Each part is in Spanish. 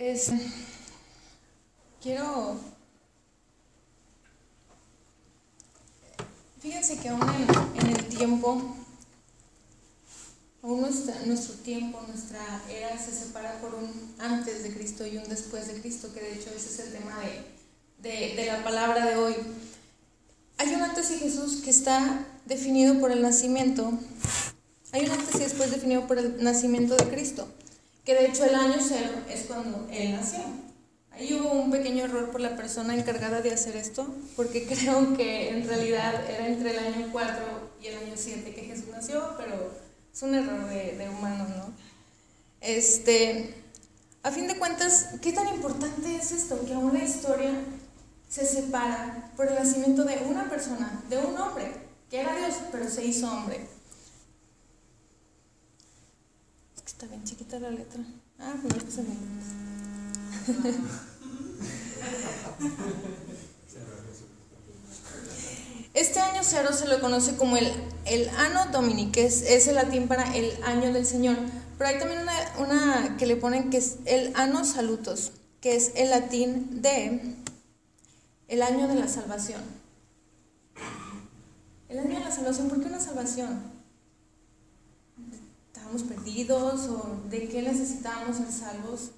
Es, quiero... Fíjense que aún en, el tiempo, aún nuestro tiempo, nuestra era se separa por un antes de Cristo y un después de Cristo, que de hecho ese es el tema de, de, de la palabra de hoy. Hay un antes de Jesús que está definido por el nacimiento, hay un antes y después definido por el nacimiento de Cristo, que de hecho el año cero es cuando Él nació. Ahí hubo un pequeño error por la persona encargada de hacer esto, porque creo que en realidad era entre el año 4 y el año 7 que Jesús nació, pero es un error de, de humano, ¿no? Este, a fin de cuentas, ¿qué tan importante es esto? Que aún la historia se separa por el nacimiento de una persona, de un hombre, que era Dios, pero se hizo hombre. Es que está bien chiquita la letra. Ah, pues no pasa bien. Este año cero se lo conoce como el, el Anno Domini, que es, es el latín para el año del Señor. Pero hay también una, una que le ponen que es el Anno Salutos, que es el latín de el año de la salvación. El año de la salvación, ¿por qué una salvación? ¿Estábamos perdidos o de qué necesitábamos ser salvos?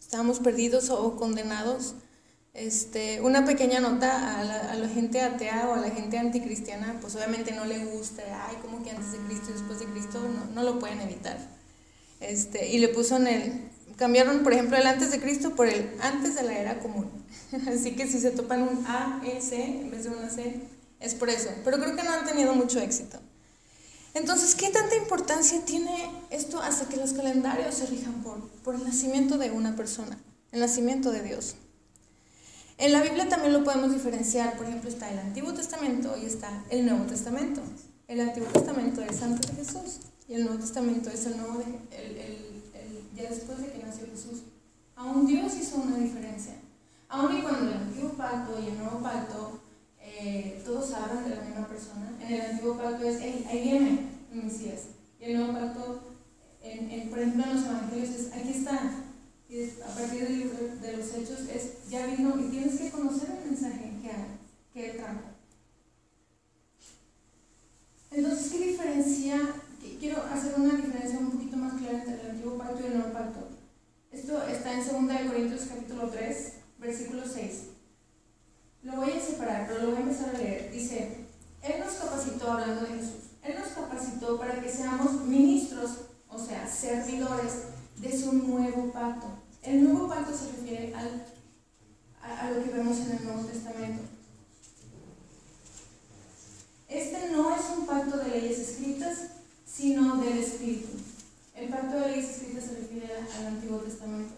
¿Estábamos perdidos o condenados? Este, una pequeña nota a la, a la gente atea o a la gente anticristiana, pues obviamente no le gusta, ay, como que antes de Cristo y después de Cristo, no, no lo pueden evitar. Este, y le puso en el, cambiaron por ejemplo el antes de Cristo por el antes de la era común. Así que si se topan un A, E, C en vez de una C, es por eso. Pero creo que no han tenido mucho éxito. Entonces, ¿qué tanta importancia tiene esto hasta que los calendarios se rijan por, por el nacimiento de una persona, el nacimiento de Dios? En la Biblia también lo podemos diferenciar, por ejemplo, está el Antiguo Testamento y está el Nuevo Testamento. El Antiguo Testamento es antes de Jesús y el Nuevo Testamento es el nuevo de, el, el, el, ya después de que nació Jesús. Aún Dios hizo una diferencia. Aún y cuando el Antiguo Pacto y el Nuevo Pacto eh, todos hablan de la misma persona, en el Antiguo Pacto es, hey, ahí viene el Mesías. Y el Nuevo Pacto, por ejemplo, en los Evangelios es, aquí está, y a partir de los hechos es, ya vino y tienes que conocer el mensaje que, que él trajo. Entonces, ¿qué diferencia? Quiero hacer una diferencia un poquito más clara entre el antiguo pacto y el nuevo pacto. Esto está en 2 Corintios capítulo 3, versículo 6. Lo voy a separar, pero lo voy a empezar a leer. Dice, Él nos capacitó, hablando de Jesús, Él nos capacitó para que seamos ministros, o sea, servidores de su nuevo pacto. El nuevo pacto se refiere al, a, lo que vemos en el Nuevo Testamento. Este no es un pacto de leyes escritas, sino del Espíritu. El pacto de leyes escritas se refiere al Antiguo Testamento.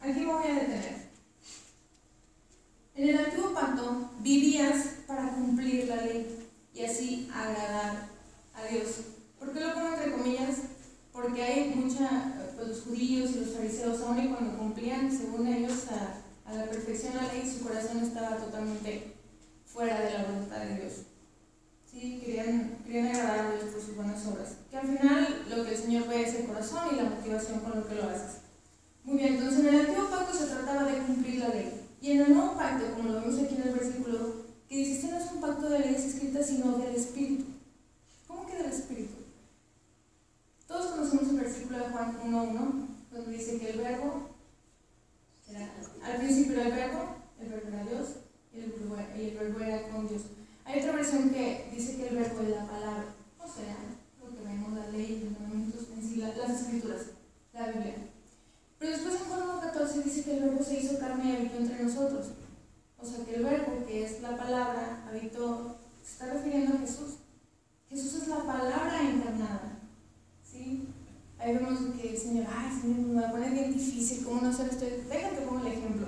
Aquí voy a detener. En el Antiguo Pacto vivías para cumplir la ley y así agradar a Dios. ¿Por qué lo pongo entre comillas? porque hay mucha, pues los judíos y los fariseos, aun y cuando cumplían, según ellos, a, a, la perfección la ley, su corazón estaba totalmente fuera de la voluntad de Dios. Sí, querían, querían agradar a Dios por sus buenas obras. Que al final lo que el Señor ve es el corazón y la motivación con lo que lo haces. Muy bien, entonces en el antiguo pacto se trataba de cumplir la ley. Y en el nuevo pacto, como lo vemos aquí en el versículo, que dice, este no es un pacto de leyes escritas, sino del Espíritu. ¿Cómo que del Espíritu? Todos conocemos el versículo de Juan 1.1, donde dice que el verbo, al principio era el verbo, el verbo era Dios, y el verbo, era con Dios. Hay otra versión que dice que el verbo es la palabra, o sea, lo que vemos, la ley, los mandamientos, en sí, la, las escrituras, la Biblia. Pero después en Juan 1.14 dice que el verbo se hizo carne y habitó entre nosotros. O sea, que el verbo, que es la palabra, habitó, se está refiriendo a Jesús. Jesús es la palabra encarnada. ¿sí? Ahí vemos que el Señor, ay, Señor, me va a poner bien difícil, ¿cómo no hacer esto? Déjame que ponga el ejemplo.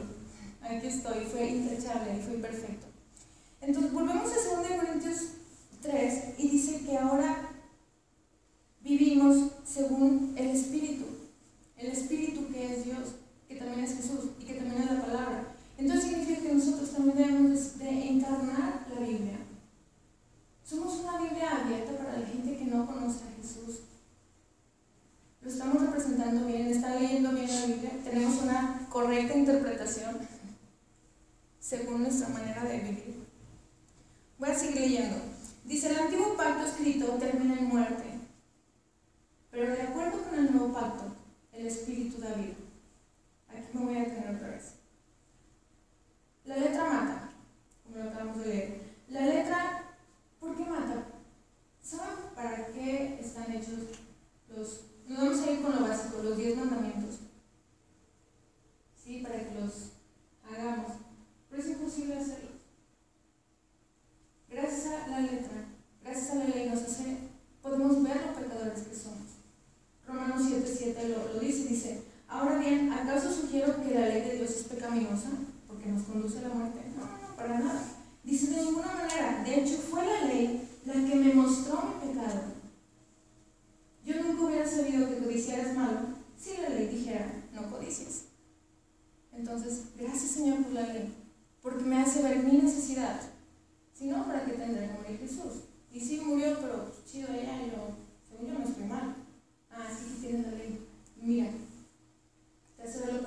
Aquí estoy, fue intachable fue perfecto. Entonces, volvemos a 2 Corintios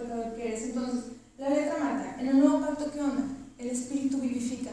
Entonces, la letra marca, en el nuevo pacto, ¿qué onda? El espíritu vivifica.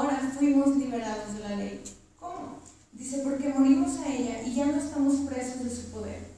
ahora fuimos liberados de la ley. ¿Cómo? Dice, porque morimos a ella y ya no estamos presos de su poder.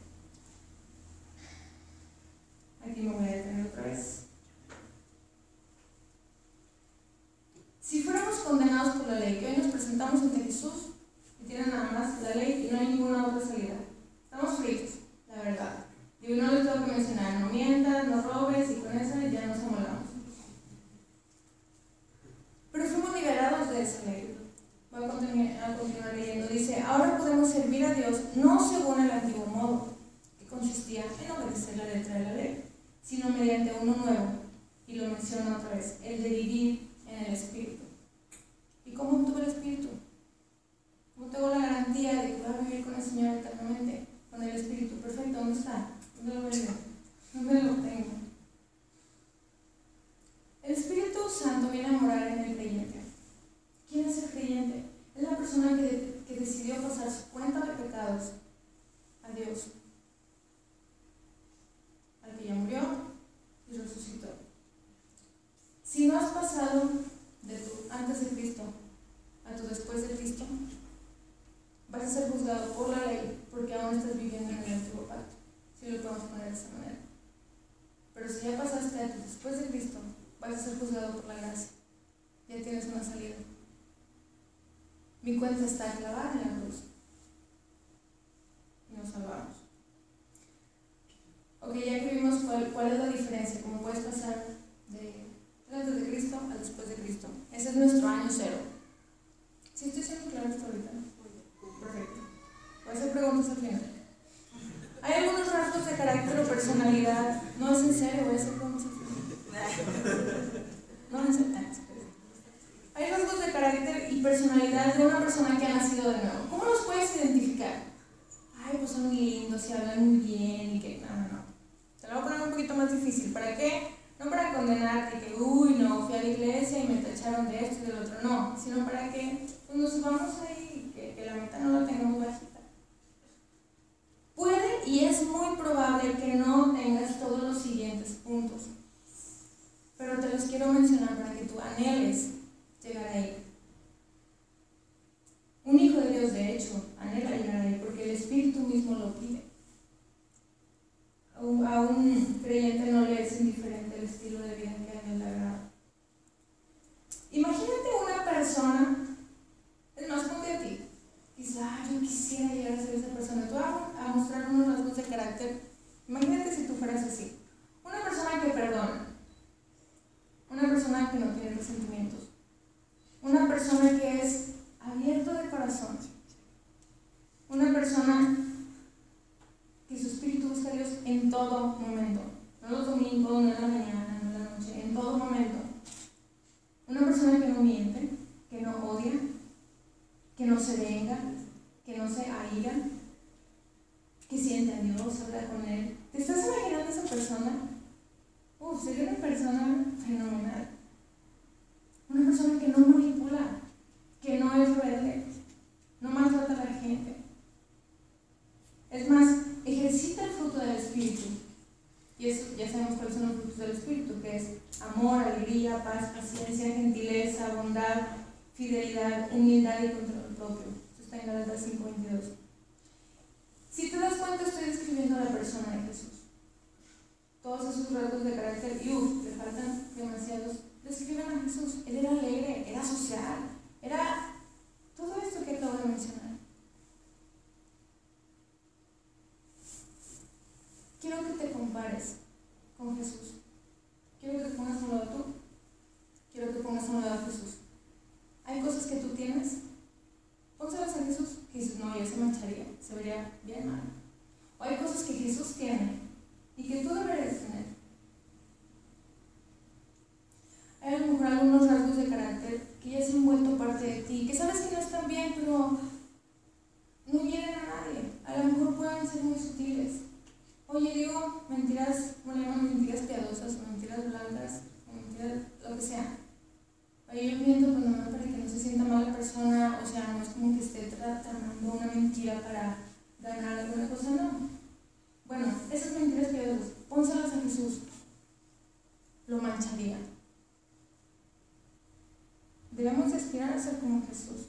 ya que vimos cuál, es la diferencia, cómo puedes pasar de antes de Cristo a después de Cristo. Ese es nuestro año cero. ¿Sí estoy siendo claro hasta ahorita? Perfecto. Voy a hacer preguntas al final. Hay algunos rasgos de carácter o personalidad. No es en serio, voy a hacer preguntas al final. No es en. Hay rasgos de carácter y personalidad de una persona que ha nacido de nuevo. ¿Cómo los puedes identificar? Ay, pues son lindos, se hablan muy bien y que más difícil. ¿Para qué? No para condenarte que, uy, no, fui a la iglesia y me tacharon de esto y del otro, no, sino para que pues, nos subamos ahí, que, que la meta no la tengamos bajita. Puede y es muy probable que no tengas todos los siguientes puntos, pero te los quiero mencionar para que tú anheles llegar ahí. Un hijo de Dios, de hecho, anhela llegar ahí porque el Espíritu mismo lo pide. A un creyente no le es indiferente el estilo de vida que a él le agrada. Imagínate una persona, más, ponte a ti, dices, ah, yo quisiera llegar a ser esa persona. Tú vas a mostrar unos rasgos de carácter. Imagínate si tú fueras así. Una persona que perdona. Una persona que no tiene resentimientos. Una persona que es abierto de corazón. Una persona que su espíritu busca a Dios en todo momento. No los domingos, no en la mañana, no en la noche, en todo momento. Una persona que no miente, que no odia, que no se venga, que no se aira, que siente a Dios, habla con Él. ¿Te estás imaginando esa persona? Uf, sería una persona fenomenal. Una persona que no manipula, que no es rebelde, no maltrata a la gente. Es más, ejercita el fruto del Espíritu. Y eso ya sabemos cuáles son los frutos del Espíritu, que es amor, paz, paciencia, gentileza, bondad, fidelidad, humildad y control propio. Esto está en Galatas 5.22. Si te das cuenta, estoy describiendo a la persona de Jesús. Todos esos rasgos de carácter, y uff, le faltan demasiados, describen a Jesús. Él era alegre, era social, era todo esto que acabo de mencionar. Quiero que te compares con Jesús. Quiero que te pongas un lado tú. Quiero que pongas a un lado a Jesús. Hay cosas que tú tienes. Pónselas a Jesús que dices, no, ya se mancharía, se vería bien mal. O hay cosas que Jesús tiene y que tú deberías tener. Hay a lo mejor algunos rasgos de carácter que ya se han vuelto parte de ti, que sabes que no están bien, pero no hieren a nadie. A lo mejor pueden ser muy sutiles. Oye, digo mentiras, bueno, mentiras piadosas, mentiras blancas, o mentiras, lo que sea. Oye, yo miento pues nomás para que no se sienta mal la persona, o sea, no es como que esté tratando una mentira para ganar alguna cosa, no. Bueno, esas mentiras piadosas, pónselas a Jesús. Lo mancharía. Debemos aspirar a ser como Jesús.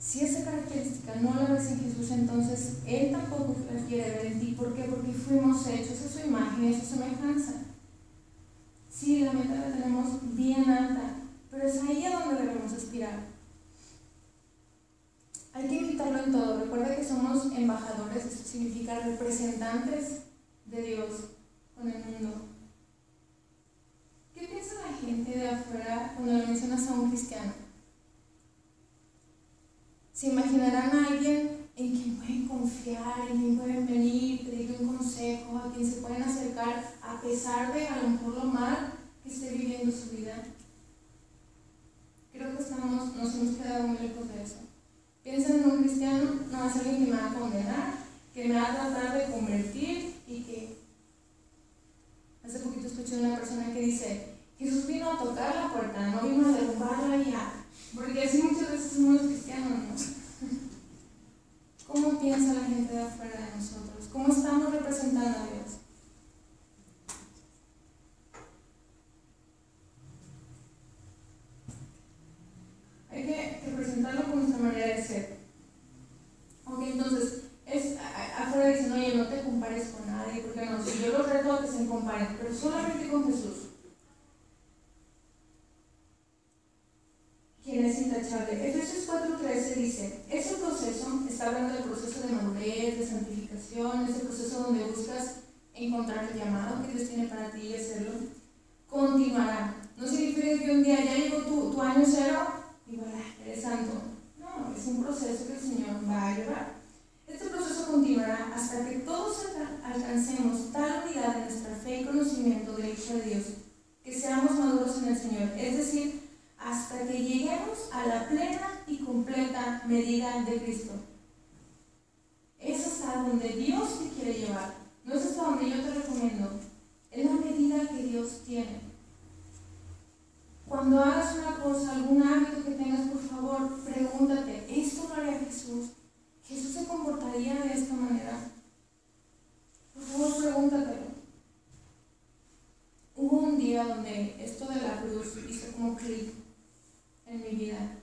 Si esa característica no la ves en Jesús, entonces Él tampoco la quiere ver en ti. ¿Por qué? Porque fuimos hechos a su imagen y a su semejanza. Sí, la meta la tenemos bien alta, pero es ahí a donde debemos aspirar. Hay que imitarlo en todo. Recuerda que somos embajadores, eso significa representantes de Dios con el mundo. ¿Qué piensa la gente de afuera cuando le mencionas a un cristiano? ¿Se imaginarán a alguien en quien pueden confiar, en quien pueden venir, pedirle un consejo, a quien se pueden acercar a pesar de a lo mejor lo mal que esté viviendo su vida? Creo que estamos, nos hemos quedado muy lejos de eso. Piensan en un cristiano, no es alguien que me va a condenar, que me va a tratar de convertir y que Hace poquito escuché a una persona que dice, Jesús vino a tocar la puerta, no vino a derrumbarla ya. Porque así muchas veces somos los cristianos, ¿no? ¿Cómo piensa la gente de afuera de nosotros? ¿Cómo estamos representando a Dios? Hay que representarlo con nuestra manera de ser. Ok, entonces, es, afuera dicen, oye, no te compares con nadie, porque no, si yo los reto a que se comparen, pero solamente con Jesús. quien es intachable. Efesios 4:13 dice, hablando del proceso de madurez, de santificación, ese proceso donde buscas encontrar el llamado que Dios tiene para ti y hacerlo, continuará. No significa que un día ya llegó tu, año cero y voilà, eres santo. No, es un proceso que el Señor va a llevar. Este proceso continuará hasta que todos alcancemos tal unidad en nuestra fe y conocimiento del Hijo de Dios, que seamos maduros en el Señor, es decir, hasta que lleguemos a la plena y completa medida de Cristo. Hasta donde Dios te quiere llevar, no es hasta donde yo te recomiendo, es la medida que Dios tiene. Cuando hagas una cosa, algún hábito que tengas, por favor, pregúntate, ¿esto lo haría Jesús? ¿Jesús se comportaría de esta manera? Por favor, pregúntatelo. Hubo un día donde esto de la cruz hizo como clic en mi vida.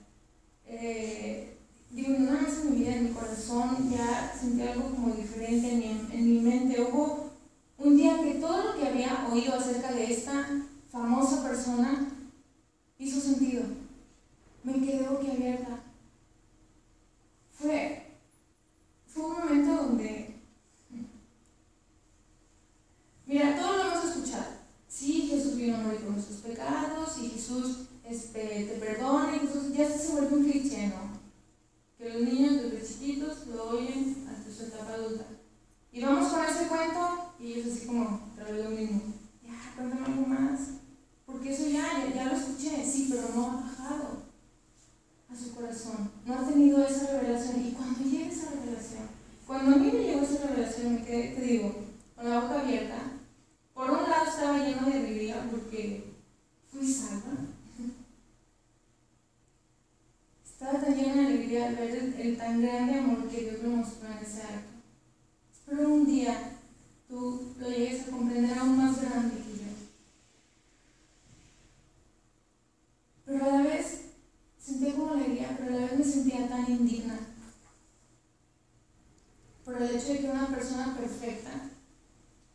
Eh, digo, vez en mi vida, en mi corazón, ya sentí algo como diferente en mi, en mi mente. Hubo un día que todo lo que había oído acerca de esta famosa persona hizo sentido. Me quedé boquiabierta. Fue, fue un momento donde, mira, todo lo hemos escuchado. Sí, Jesús vino a morir por nuestros pecados y Jesús este, te perdona y Jesús ya se vuelve un cliché, ¿no? Los niños desde chiquitos lo oyen hasta su etapa adulta. Y vamos con ese cuento y ellos así como, otra vez lo mismo. Ya, cuéntame algo más. Porque eso ya, ya, lo escuché, sí, pero no ha bajado a su corazón. No ha tenido esa revelación. Y cuando llegue esa revelación, cuando a mí me llegó esa revelación, me quedé, te digo, con la boca abierta. Por un lado estaba lleno de alegría porque fui salva. Estaba tan lleno de alegría al ver el, el tan grande amor que Dios me mostró en ese acto. Espero un día tú lo llegues a comprender aún más grande que yo. Pero a la vez sentía como alegría, pero a la vez me sentía tan indigna por el hecho de que una persona perfecta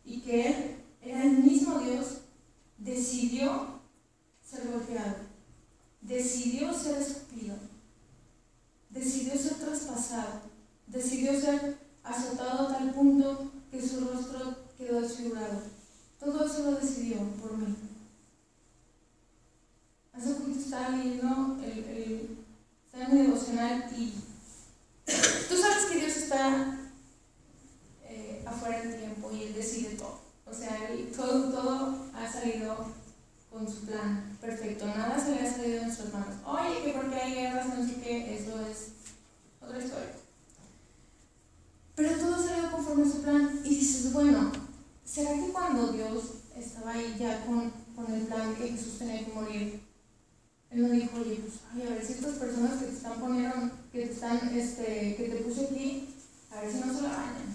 y que Él era el mismo Dios, decidió ser golpeado, decidió ser escupido, decidió ser traspasado, decidió ser azotado a tal punto que su rostro quedó desfigurado. Todo eso lo decidió por mí. Hace poquito estaba leyendo el, el, estaba en mi devocional y tú sabes que Dios está eh, afuera del tiempo y Él decide todo. O sea, él, todo, todo ha salido con su plan perfecto. Nada se le ha salido de nuestras manos. Oye, que porque hay guerras, no sé qué, eso es otra historia. Pero todo salió conforme a su plan y dices, bueno, ¿será que cuando Dios estaba ahí ya con, con el plan que Jesús tenía que morir, Él no dijo, oye, pues, ay, a ver si estas personas que te están poniendo, que te están, este, que te puse aquí, a ver si no se la bañan,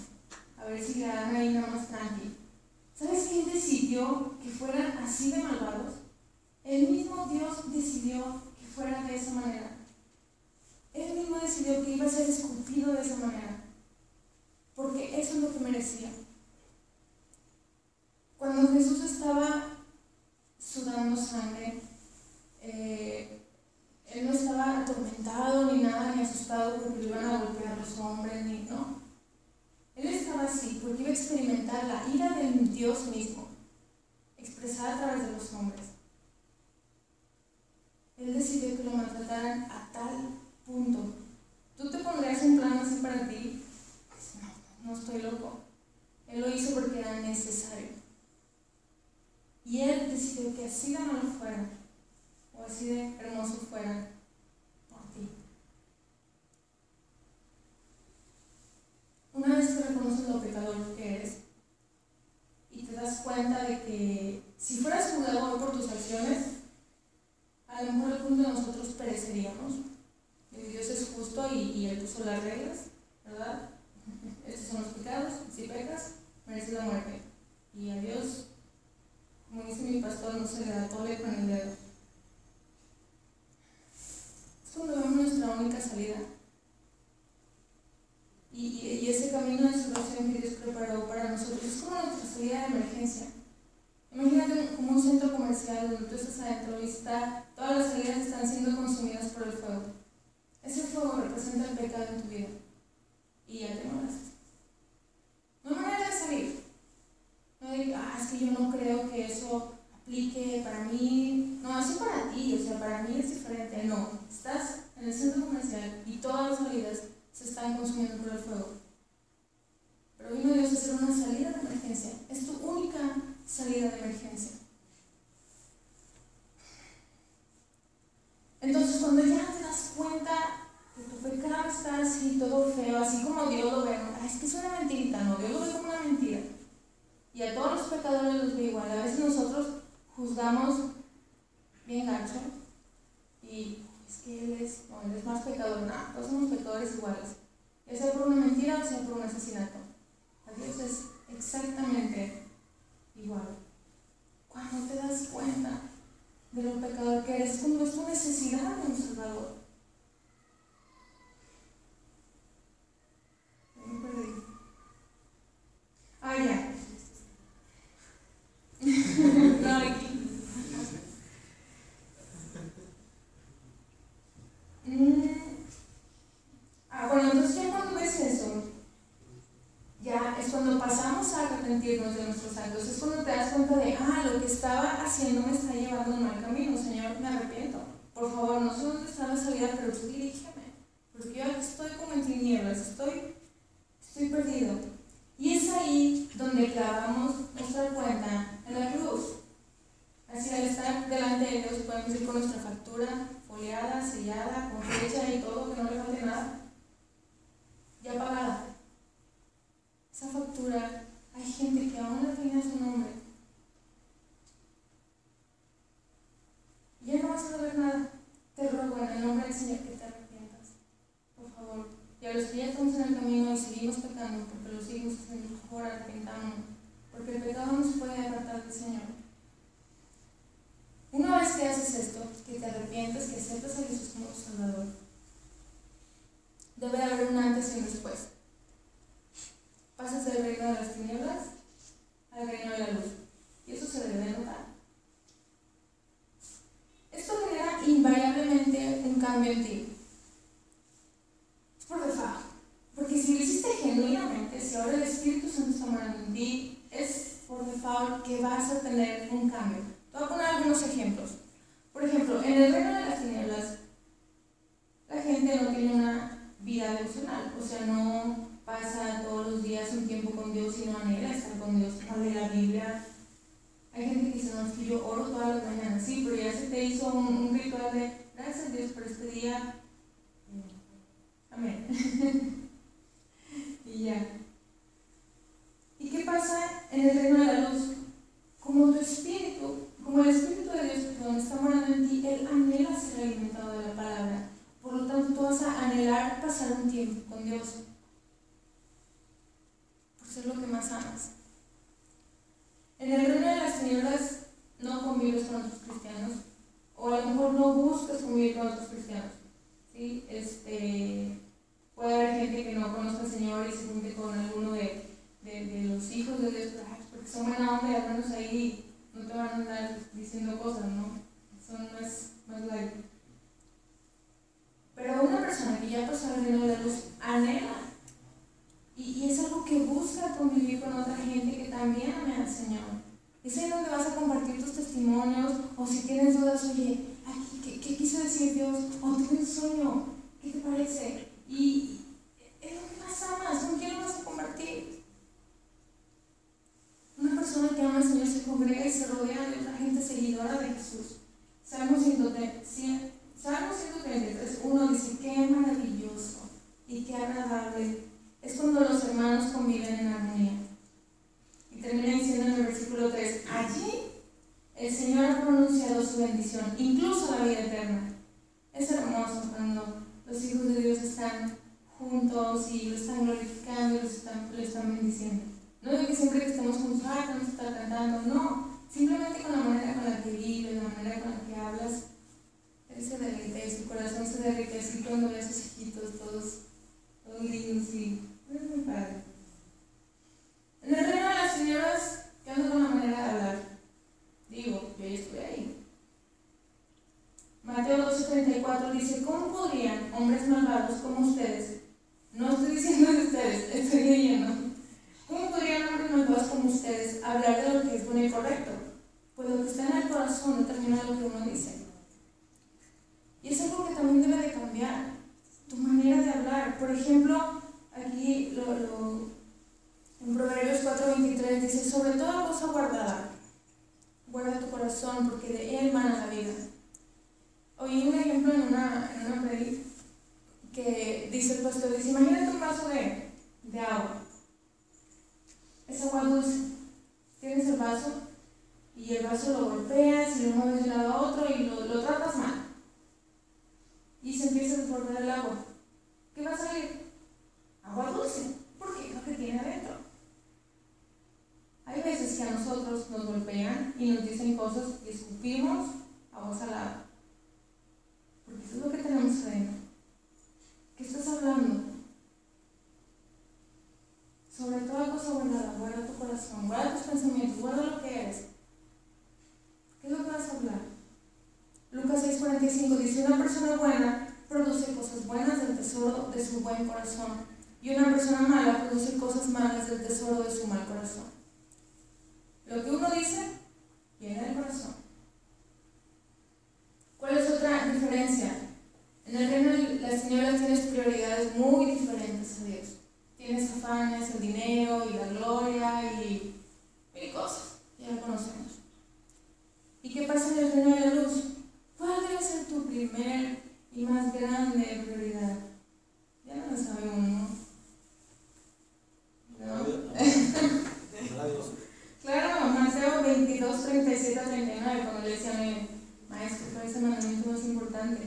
a ver si le dan ahí nada más tranqui. ¿Sabes quién decidió que fueran así de malvados? El mismo Dios decidió que fuera de esa manera. Él mismo decidió que iba a ser esculpido de esa manera. Porque eso es lo que merecía. Cuando Jesús estaba sudando sangre, eh, él no estaba atormentado ni nada, ni asustado porque le iban a golpear los hombres, ni no. Él estaba así porque iba a experimentar la ira del Dios mismo, expresada a través de los hombres. Él decidió que lo maltrataran a tal punto. ¿Tú te pondrías un plan así para ti? No, no estoy loco. Él lo hizo porque era necesario. Y él decidió que así de malo fuera, o así de hermoso fuera, por ti. Una vez que reconoces lo pecador que eres y te das cuenta de que si fueras juzgado por tus acciones, a lo mejor algunos de nosotros pereceríamos. Dios es justo y, y Él puso las reglas, ¿verdad? Estos son los pecados, si pecas, mereces la muerte. Y a Dios, como dice mi pastor, no se le da tole con el dedo. Cuando vemos nuestra única salida. Y, y, ese camino de salvación que Dios preparó para nosotros es como nuestra salida de emergencia. Imagínate como un centro comercial donde tú estás adentro y está, todas las salidas están siendo consumidas por el fuego. Ese fuego representa el pecado en tu vida. Y ya te mueres. No hay manera de salir. No digas, ah, es que yo no creo que eso aplique para mí. No, eso para ti, o sea, para mí es diferente. No, estás en el centro comercial y todas las salidas se están consumiendo por el fuego. Pero vino Dios a hacer una salida de emergencia. Es tu única salida de emergencia. Entonces, cuando ya te das cuenta que tu pecado está así, todo feo, así como Dios lo ve. Es que es una mentirita, no, Dios lo ve como una mentira. Y a todos los pecadores los ve igual. A veces nosotros juzgamos bien gacho y que él es, no, él es más pecador. No, todos somos pecadores iguales. Ya sea por una mentira o sea por un asesinato. A Dios es exactamente igual. Cuando te das cuenta de lo pecador que eres, cuando es tu necesidad de un Salvador. Ah, ya. no, aquí. Mm. Ah, bueno, entonces ya cuando ves eso, ya es cuando pasamos a arrepentirnos de nuestros actos, es cuando te das cuenta de, ah, lo que estaba haciendo me está llevando un mal camino, Señor, me arrepiento. Por favor, no sé dónde está la salida, pero tú dirígeme, porque yo estoy como en tinieblas, estoy, estoy perdido. Y es ahí donde clavamos nuestra cuenta en la cruz. Así al estar delante de Dios podemos ir con nuestra factura foliada, sellada, con fecha y todo, que no le falte nada, ya pagada. Esa factura, hay gente que aún no tiene su nombre. Ya no vas a saber nada. Te ruego en el nombre del Señor que te arrepientas. Por favor. Y a los que ya estamos en el camino y seguimos pecando, porque lo seguimos haciendo, por favor. Porque el pecado no se puede apartar del Señor. Una vez que haces esto, que te arrepientes, que aceptas a Jesús como tu Salvador, debe haber un antes y un después. Pasas del reino de las tinieblas al reino de la luz. Y eso se debe notar. Esto genera invariablemente un cambio en ti. Por default. Porque si lo hiciste genuinamente, si ahora el Espíritu Santo está morando en ti, es por default que vas a tener un cambio. Voy a poner algunos ejemplos. Por ejemplo, en el reino de las tinieblas, la gente no tiene una vida devocional, o sea, no pasa todos los días un tiempo con Dios y no anhela estar con Dios, no lee la Biblia. Hay gente que dice, no, es que yo oro todas las mañanas, sí, pero ya se te hizo un, un ritual de gracias a Dios por este día. Amén. y ya. ¿Y qué pasa en el reino de la luz? Como tu espíritu, como el espíritu de Dios donde está morando en ti, Él anhela ser alimentado de la palabra. Por lo tanto, tú vas a anhelar pasar un tiempo con Dios. Por ser lo que más amas. En el reino de las tinieblas no convives con otros cristianos. O a lo mejor no buscas convivir con otros cristianos. ¿sí? Este, puede haber gente que no conozca al Señor y se junte con alguno de, de, de los hijos de Dios, porque son buena onda y al menos ahí no te van a andar diciendo cosas, ¿no? Son más, más light. Pero una persona que ya pasó el reino de la luz anhela. Y, y, es algo que busca convivir con otra gente que también ame al Señor. Es ahí donde vas a compartir tus testimonios o si tienes dudas, oye, ¿qué, qué quiso decir Dios? O tuve un sueño, ¿qué te parece? Y es lo que más amas, ¿con quién lo vas a compartir? Una persona que ama al Señor se congrega y se rodea de otra gente seguidora de Jesús. Salmo 133, 1 dice, qué maravilloso y qué agradable es cuando los hermanos conviven en armonía. Y termina diciendo en el versículo 3, allí el Señor ha pronunciado su bendición, incluso la vida eterna. Es hermoso cuando los hijos de Dios están juntos y lo están glorificando y lo están, lo están bendiciendo. No digo que siempre que estemos juntos, ay, vamos a estar cantando, no. Simplemente con la manera con la que vives, la manera con la que hablas, Él se derrite, su corazón se derrite así cuando ve a sus hijitos todos, todos lindos y es muy padre. En el reino de las señoras, ¿qué onda con la manera de hablar? Digo, yo ya estuve ahí. Mateo 12:34 dice, ¿cómo podrían hombres malvados como ustedes, no estoy diciendo de ustedes, estoy leyendo, ¿cómo podrían hombres malvados como ustedes hablar de lo que es bueno y correcto? Pues lo que está en el corazón determina lo que uno dice. Y es algo que también debe de cambiar, tu manera de hablar. Por ejemplo, aquí lo, lo, en Proverbios 4:23 dice, sobre toda cosa guardada, guarda tu corazón porque de él mana la vida. Oí un ejemplo en una, en una que dice el pastor, dice, imagínate un vaso de, de agua. Es agua dulce. Tienes el vaso y el vaso lo golpeas y lo mueves de un lado a otro y lo, lo tratas mal. Y se empieza a desbordar el agua. ¿Qué va a salir? Agua dulce, porque es lo que tiene adentro. Hay veces que a nosotros nos golpean y nos dicen cosas y escupimos a voz alada. Porque eso es lo que tenemos adentro. ¿Qué estás hablando? Sobre toda cosa guardada, guarda tu corazón, guarda tus pensamientos, guarda lo que eres. ¿Qué es lo que vas a hablar? Lucas 6:45 dice, una persona buena produce cosas buenas del tesoro de su buen corazón y una persona mala produce cosas malas del tesoro de su mal corazón. Lo que uno dice viene del corazón. ¿Cuál es otra diferencia? En el reino de las tinieblas tienes prioridades muy diferentes a Dios. Tienes afanes, el dinero y la gloria y mil cosas. Ya lo conocemos. ¿Y qué pasa en el reino de la luz? ¿Cuál debe ser tu primer y más grande prioridad? Ya no lo sabemos, ¿no? claro, Mateo 22, 37 39, cuando le decía a mi maestro, ¿cuál es el mandamiento más importante?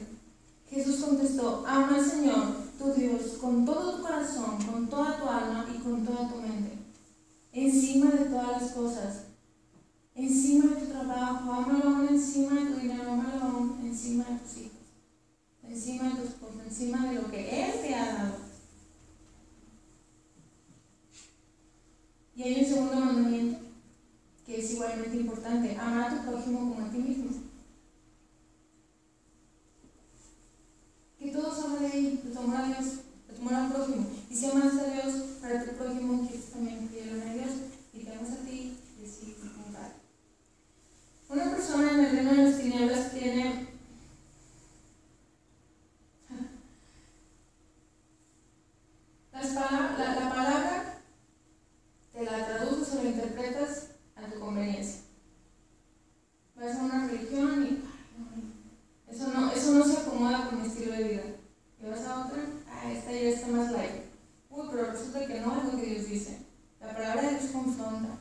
Jesús contestó, ama al Señor, tu Dios, con todo tu corazón, con toda tu alma y con toda tu mente, encima de todas las cosas encima de tu trabajo, ámalo encima de tu dinero, ámalo encima de tus hijos, encima de tu esposo, encima de lo que Él te ha dado. Y hay un segundo mandamiento que es igualmente importante, amar a tu prójimo como a ti mismo. Que todos hablan de ahí, de tu amor a Dios, de tu amor al prójimo. Y si amas a Dios para tu prójimo, quieres también creer a Dios y te amas a ti, decir como tal. Una persona en el reino de las tinieblas tiene las palabras, la, la palabra te la traduces o la interpretas a tu conveniencia. Vas a una religión y eso no, eso no se acomoda con mi estilo de vida. Y vas a otra, ah, esta ya está más light. Uy, pero resulta que no es lo que Dios dice. La palabra de Dios confronta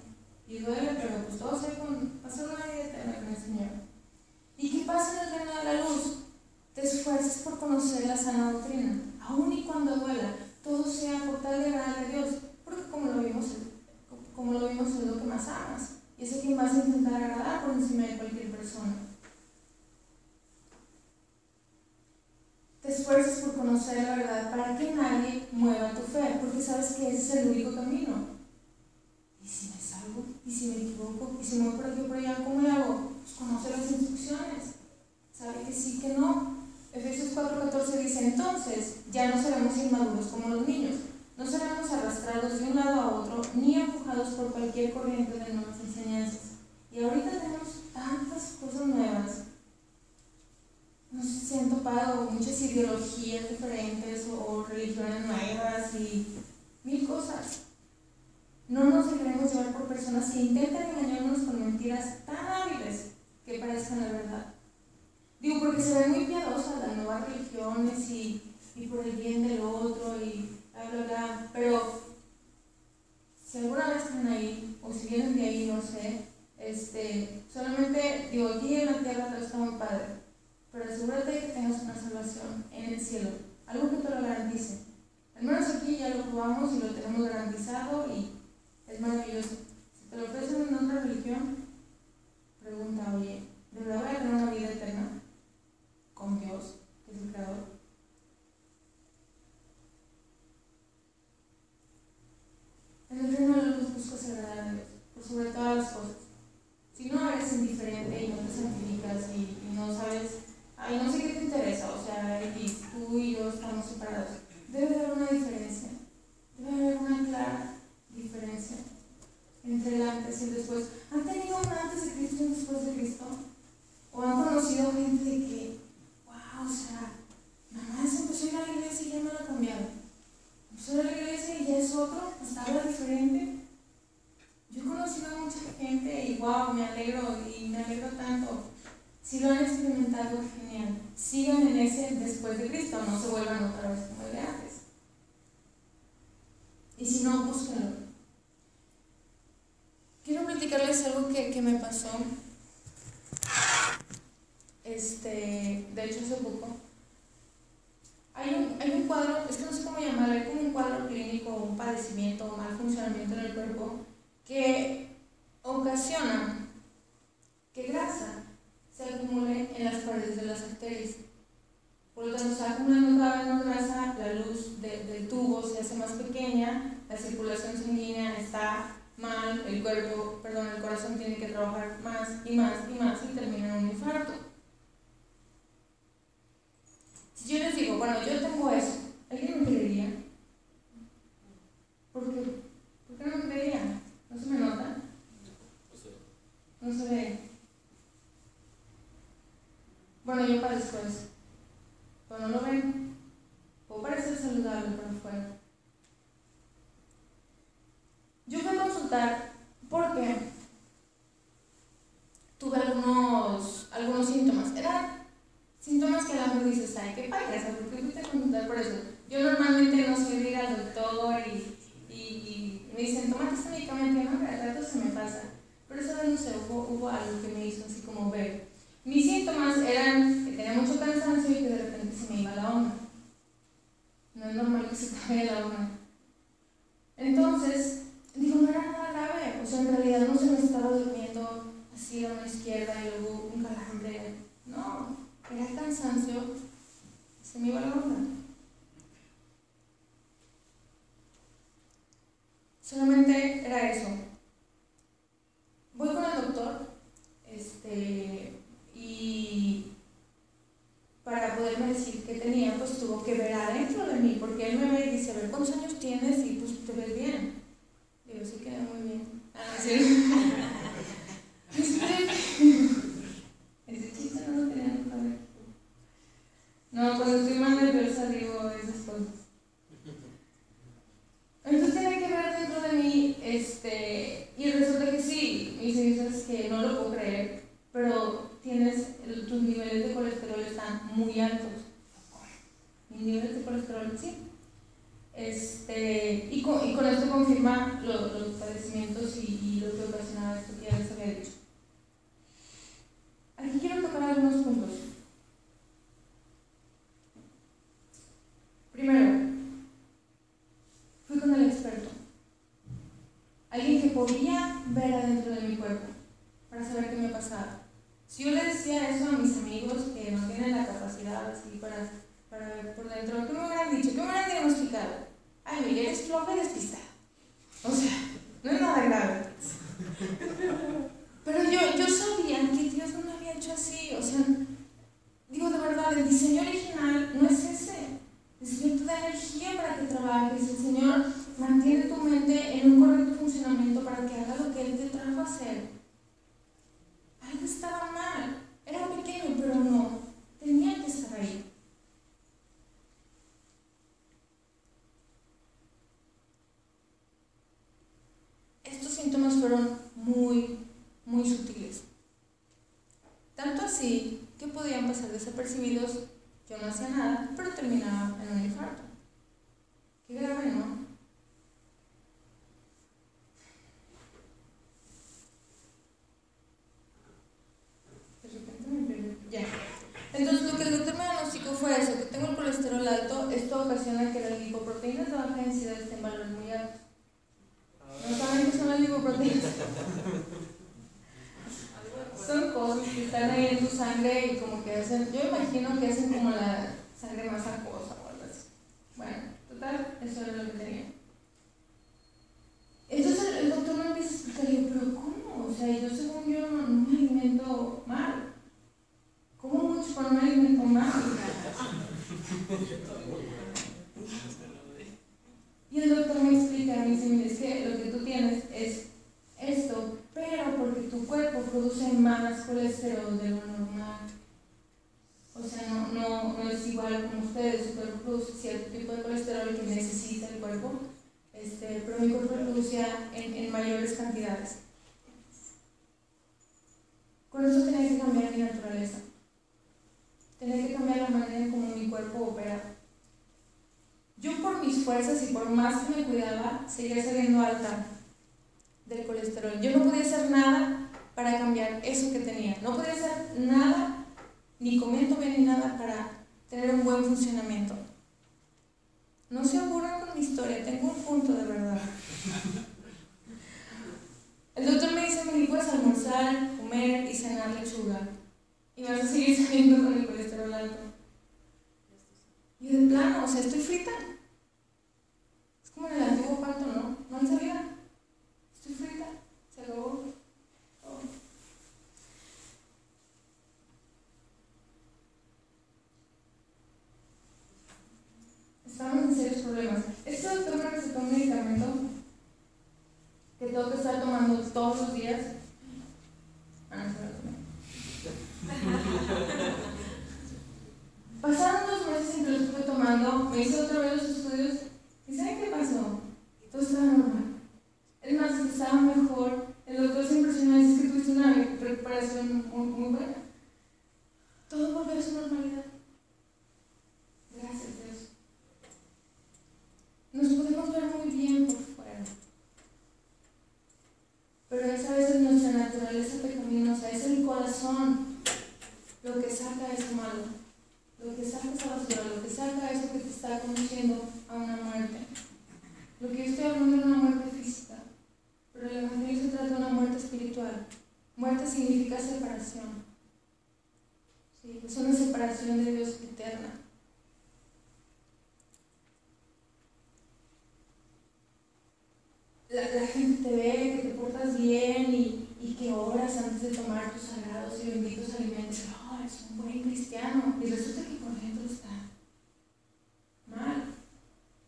y duele, pero pues todo se con pasar una vida eterna con el Señor. ¿Y qué pasa en el reino de la luz? Te esfuerzas por conocer la sana doctrina, aun y cuando duela, todo sea por tal de agradar a Dios, porque como lo vimos, como lo vimos es lo que más amas, y es a quien vas a intentar agradar por encima de cualquier persona. Te esfuerzas por conocer la verdad para que nadie mueva tu fe, porque sabes que ese es el único camino. ¿Y si me salgo? ¿Y si me equivoco? ¿Y si me voy por aquí o por allá? ¿Cómo le hago? Pues conoce las instrucciones. Sabe que sí, que no. Efesios 4:14 dice, entonces ya no seremos inmaduros como los niños. No seremos arrastrados de un lado a otro, ni empujados por cualquier corriente de nuevas enseñanzas. Y ahorita tenemos tantas cosas nuevas. No sé si han topado muchas ideologías diferentes o, o religiones nuevas y mil cosas. No nos dejaremos llevar por personas que intentan engañarnos con mentiras tan hábiles que parezcan la verdad. Digo, porque se ven muy piadosas las nuevas religiones y, y por el bien del otro y bla, bla, bla, pero si alguna vez están ahí, o si vienen de ahí, no sé, este, solamente, digo, aquí en la tierra todo está muy padre, pero asegúrate de que tengas una salvación en el cielo, algo que te lo garantice. Al menos aquí ya lo probamos y lo tenemos garantizado y es maravilloso. Si te lo ofrecen en otra religión, pregunta, oye, ¿de verdad voy a tener una vida eterna con Dios, que es el Creador? No se ve. Bueno, yo parezco eso. Este, y, con, y, con, esto confirma los, los padecimientos y, y lo que ocasionaba esto que ya les había dicho. que están ahí en tu sangre y como que hacen, yo imagino que hacen como la sangre más acuosa o algo así. Bueno, total, eso era lo que tenía. Entonces el, el doctor me empieza a explicar, yo, pero ¿cómo? O sea, yo en, mayores cantidades. Con eso tenía que cambiar mi naturaleza. Tenía que cambiar la manera en cómo mi cuerpo opera. Yo por mis fuerzas y por más que me cuidaba, seguía saliendo alta del colesterol. Yo no podía hacer nada para cambiar eso que tenía. No podía hacer nada, ni comer, bien ni nada para tener un buen funcionamiento. No se aburran con mi historia, tengo un punto de verdad. El doctor me dice, me puedes almorzar, comer y cenar lechuga. Y vas a seguir saliendo con el colesterol alto. Y de plano, o sea, estoy frita. Es como en el antiguo pacto, ¿no? Salida. Estoy frita. Se acabó. Estamos en serios problemas. Este doctor me recetó un medicamento que tengo que todos los días. Ah, Pasaron dos meses en que lo estuve tomando, me hice otra vez los estudios y ¿saben qué pasó? Todo estaba normal. Es más, estaba mejor. El doctor se impresionó y dice que tuviste una recuperación muy, muy buena. Todo volvió a su normalidad. Gracias, Dios. Nos podemos ver muy bien por fuera. Pero esa vez es nuestra naturaleza pecaminosa, es el corazón lo que saca eso malo, lo que saca esa basura, lo que saca eso que te está conduciendo a una muerte. Lo que yo estoy hablando es una muerte física, pero el Evangelio se trata de una muerte espiritual. Muerte significa separación. Sí, es una separación de Dios eterna. La, la, gente te ve, que te portas bien y, y, que oras antes de tomar tus sagrados y benditos alimentos. Oh, es un buen cristiano. Y resulta que por dentro está mal.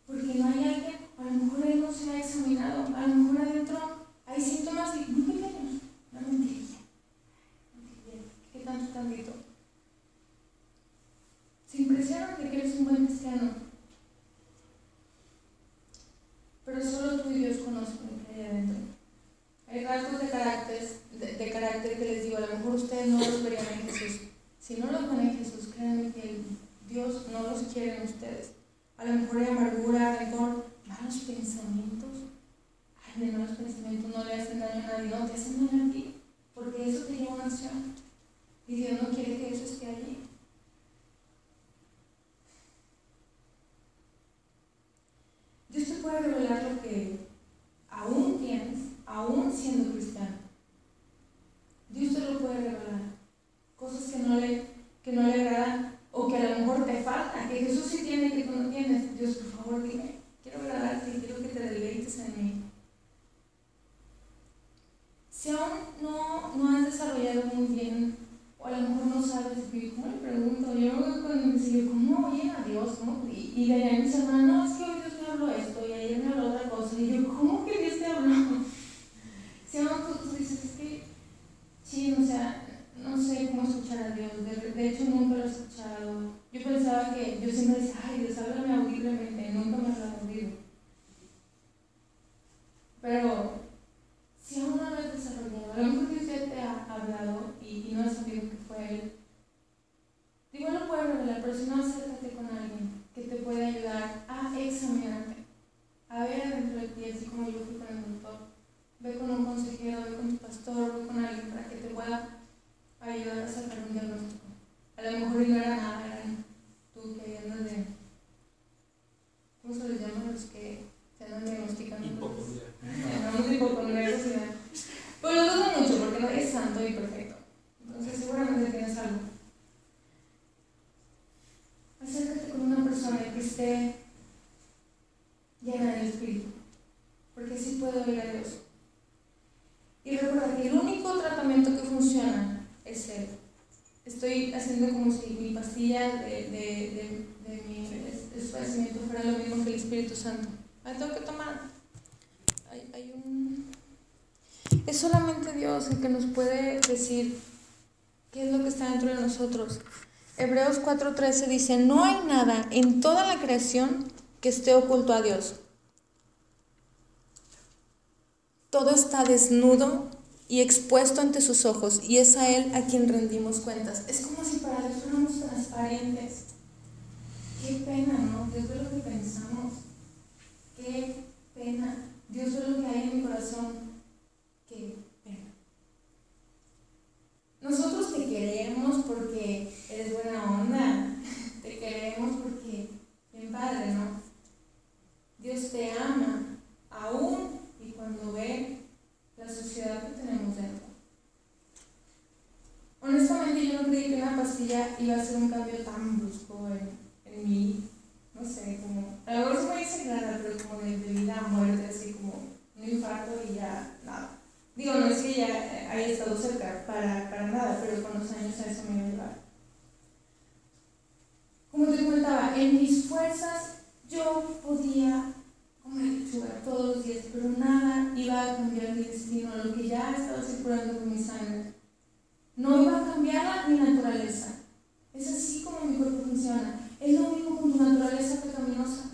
Porque no hay alguien, a lo mejor él no se ha examinado, a lo mejor adentro hay síntomas muy pequeños. Una mentirilla. ¿Qué tanto tantito? Se impresionan de que eres un buen cristiano. Pero solo tú y Dios conocen lo que hay adentro. Hay rasgos de carácter, de, de, carácter que les digo, a lo mejor ustedes no los verían en Jesús. Si no los ven en Jesús, créanme que Dios no los quiere en ustedes. A lo mejor hay amargura, rencor, malos pensamientos. Ay, de malos pensamientos no le hacen daño a nadie, no te hacen daño a ti, porque eso te lleva una acción. Y Dios no quiere que eso esté allí. Dios te puede revelar lo que aún tienes, aún siendo cristiano. Dios te lo puede revelar. Cosas que no le, que no le agradan o que a lo mejor te falta, que Jesús sí tiene y que tú no tienes. Dios, por favor, dime, quiero agradarte, quiero que te deleites en mí. Si aún no, no has desarrollado muy bien, o a lo mejor no sabes, ¿cómo le pregunto? Yo cuando me ¿cómo oyen a Dios? ¿Cómo? Y, y de ahí mis hermanos, es que hoy Dios me habló esto, y ayer me habló otra cosa, y yo, ¿cómo que Dios te habló? Si aún tú, tú dices, es que, sí, o sea, no sé cómo escuchar a Dios, de, de, hecho nunca lo he escuchado. Yo pensaba que, yo siempre decía, ay, Dios, háblame audiblemente, nunca me lo he oído. Pero, si aún no lo has desarrollado, a lo mejor Dios ya te ha hablado y, y no has sabido que fue Él. Digo, lo puede revelar, pero si no, acércate con alguien que te puede ayudar a examinarte, a ver adentro de ti, así como yo fui con el doctor. Ve con un consejero, ve con tu pastor, ve con alguien para que te pueda ayudar a sacar un diagnóstico. A lo mejor no era nada, eran tú que andas de. ¿Cómo se les llama los que se andan diagnosticando? Llamamos hipocondriacos. Pero lo dudo mucho porque no es santo y perfecto. Entonces, seguramente tienes algo. Acércate con una persona que esté llena del Espíritu, porque así puede oír a Dios. Y recuerda que el único tratamiento que funciona es Él. Estoy haciendo como si mi pastilla de, de, de, de mi esparcimiento fuera lo mismo que el Espíritu Santo. La tengo que tomar. Hay, hay un... Es solamente Dios el que nos puede decir qué es lo que está dentro de nosotros. Hebreos 4:13 dice, no hay nada en toda la creación que esté oculto a Dios. Todo está desnudo y expuesto ante sus ojos y es a Él a quien rendimos cuentas. Es como si para Dios fuéramos transparentes. Qué pena, ¿no? Dios ve lo que pensamos. Qué pena. Dios ve lo que hay en mi corazón. Qué pena. Nosotros te queremos porque eres buena onda. Te queremos porque, bien padre, ¿no? Dios te ama aún y cuando ve la sociedad que tenemos dentro. Honestamente yo no creí que una pastilla iba a ser un cambio tan brusco en, en mí, no sé, como, a lo mejor muy exagerada, pero como de, vida a muerte, así como un infarto y ya nada. Digo, no es que ya haya estado cerca, para, para nada, pero con los años a eso me iba a llevar. Como te comentaba, en mis fuerzas yo podía comer lechuga todos los días, pero nada iba a cambiar destino, lo que ya estaba circulando con mi sangre. No iba a cambiar mi naturaleza. Es así como mi cuerpo funciona. Es lo mismo con tu naturaleza pecaminosa.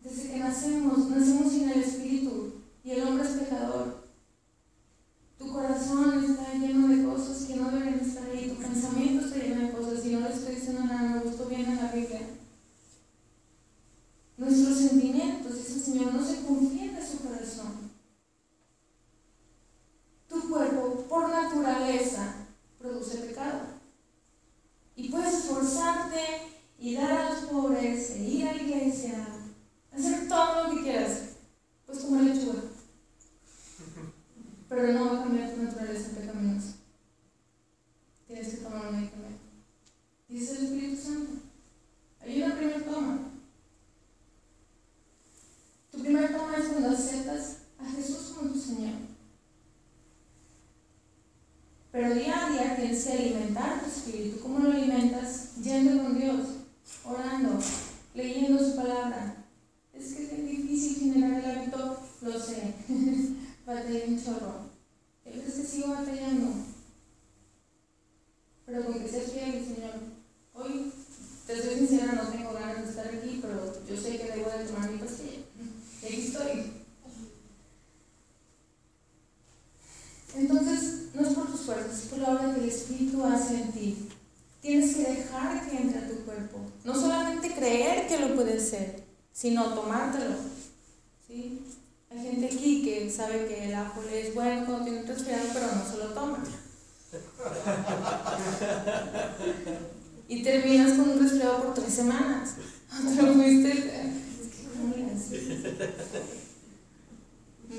Desde que nacemos, nacemos sin el Espíritu y el hombre es pecador. Tu corazón está lleno de cosas que no deben estar ahí, tu pensamiento está lleno de cosas y no le estoy diciendo nada, me gustó bien en la Biblia. Nuestros sentimientos, dice el Señor, no se confían de su corazón. Tu cuerpo, por naturaleza, produce pecado. Y puedes esforzarte y dar a los pobres, e ir a la iglesia, hacer todo lo que quieras, pues como lechuga. Pero no va a cambiar tu naturaleza pecaminosa. Tienes que tomar un medicamento. Dice el Espíritu Santo. Hay una primera toma. Tu primera toma es cuando aceptas a Jesús como tu Señor. Pero día a día tienes que alimentar tu espíritu. ¿Cómo lo alimentas? Yendo con Dios, orando, leyendo su palabra. Es que es bien difícil generar el hábito, lo sé. Batallé un chorro. Hay veces que sigo batallando. Pero con que seas fiel, Señor. Hoy, te soy sincera, no tengo ganas de estar aquí, pero yo sé que debo de tomar mi pastilla. Y aquí estoy. Entonces, no es por tus fuerzas, es por la obra que el Espíritu hace en ti. Tienes que dejar que entre a tu cuerpo. No solamente creer que lo puedes ser, sino tomártelo. ¿Sí? Hay gente aquí que sabe que el ajo le es bueno cuando tiene resfriado, pero no se lo toma. y terminas con un resfriado por tres semanas. Te lo fuiste.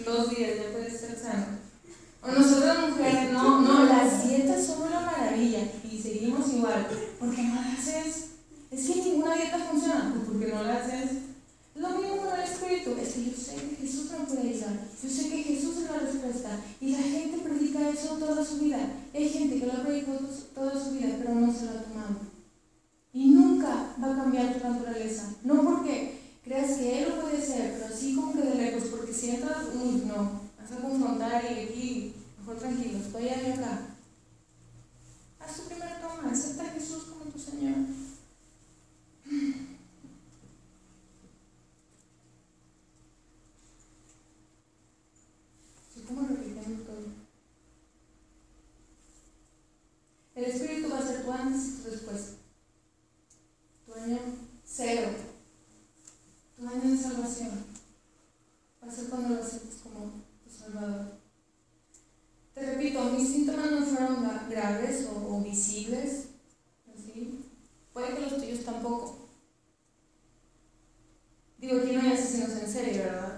Dos días ya puedes estar sano. O nosotras mujeres, no, no, las dietas son y seguimos igual. ¿Por qué no las haces? Es que ninguna dieta funciona, pues porque no la haces. Es lo mismo con el espíritu, es que yo sé que Jesús me puede ayudar, yo sé que Jesús es la respuesta y la gente predica eso toda su vida. Hay gente que lo ha predicado toda su vida, pero no se lo ha tomado. Y nunca va a cambiar tu naturaleza. No porque creas que Él lo puede hacer, pero así como que de lejos, porque si entras, uy, no, vas a confrontar y aquí, mejor tranquilo, estoy acá. Haz tu primera toma, acepta a Jesús como tu Señor. ¿Cómo repitiendo todo? El Espíritu va a ser tu antes y tu después. Tu año cero. Tu año de salvación. Va a ser cuando lo aceptes como tu Salvador. Te repito, mis síntomas no fueron graves o, visibles. ¿sí? Puede que los tuyos tampoco. Digo, aquí no hay asesinos en serie, ¿verdad?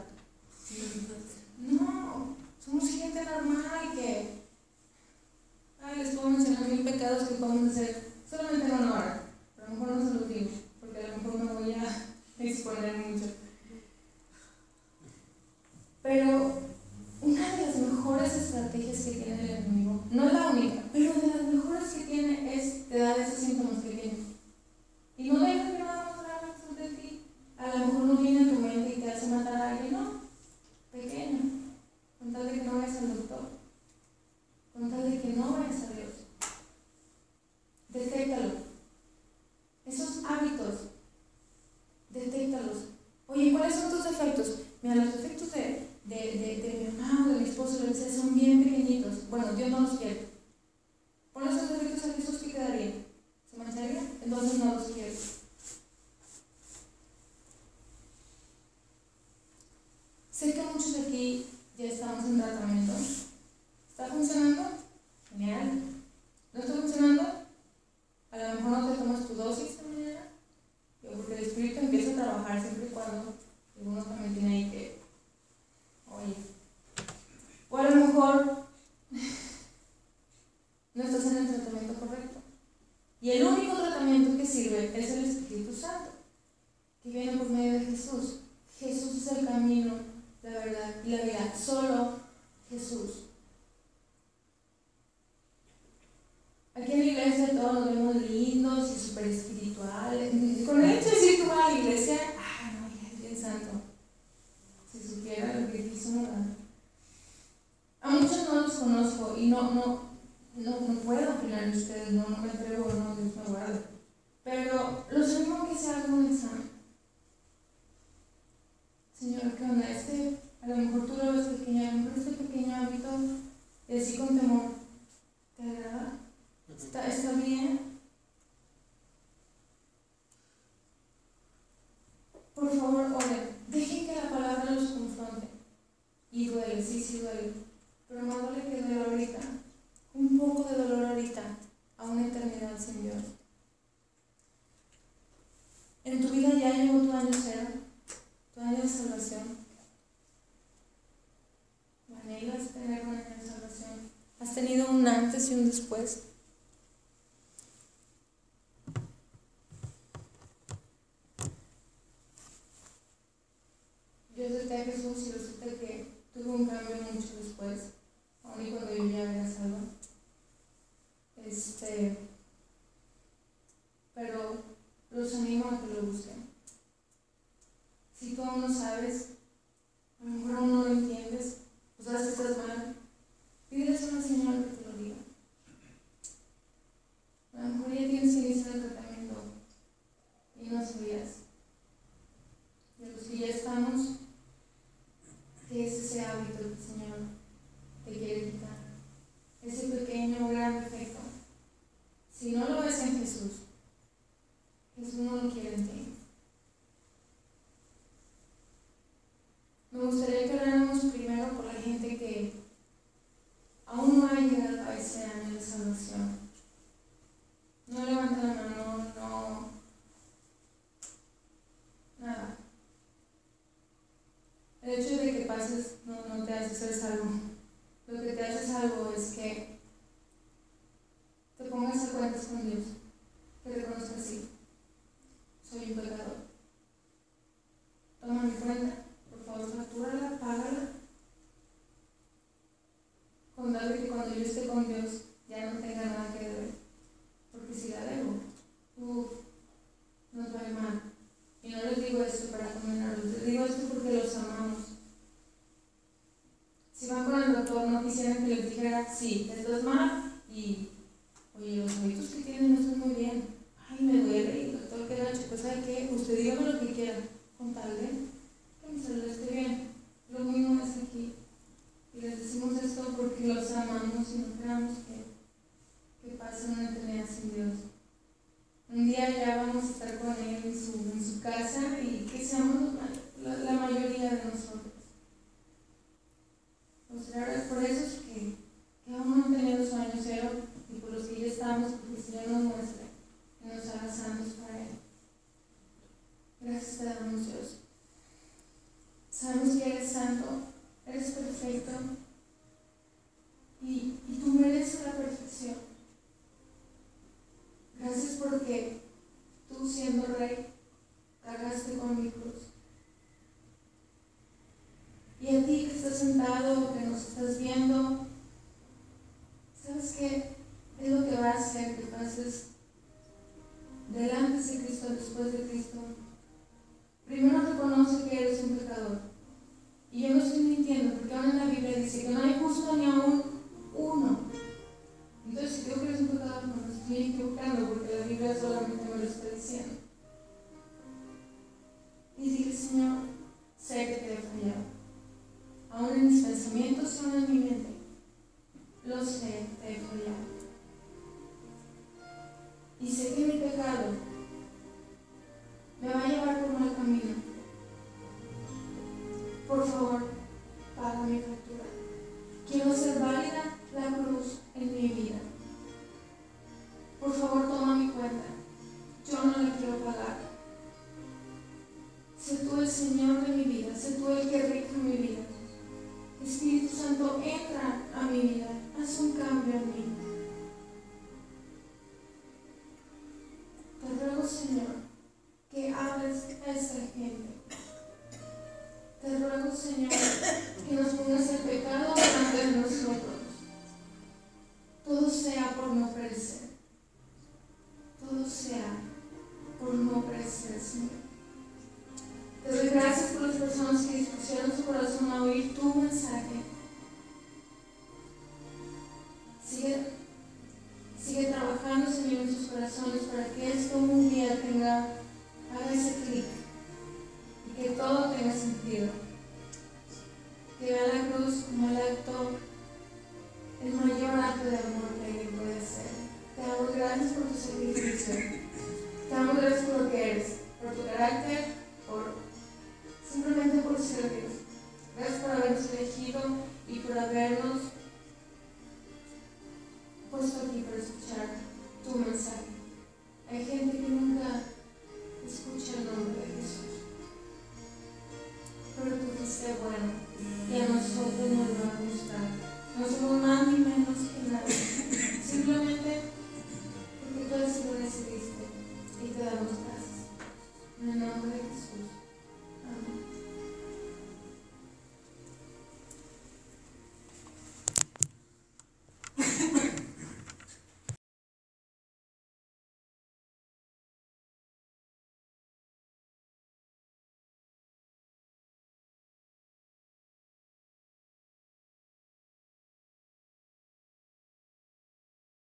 Te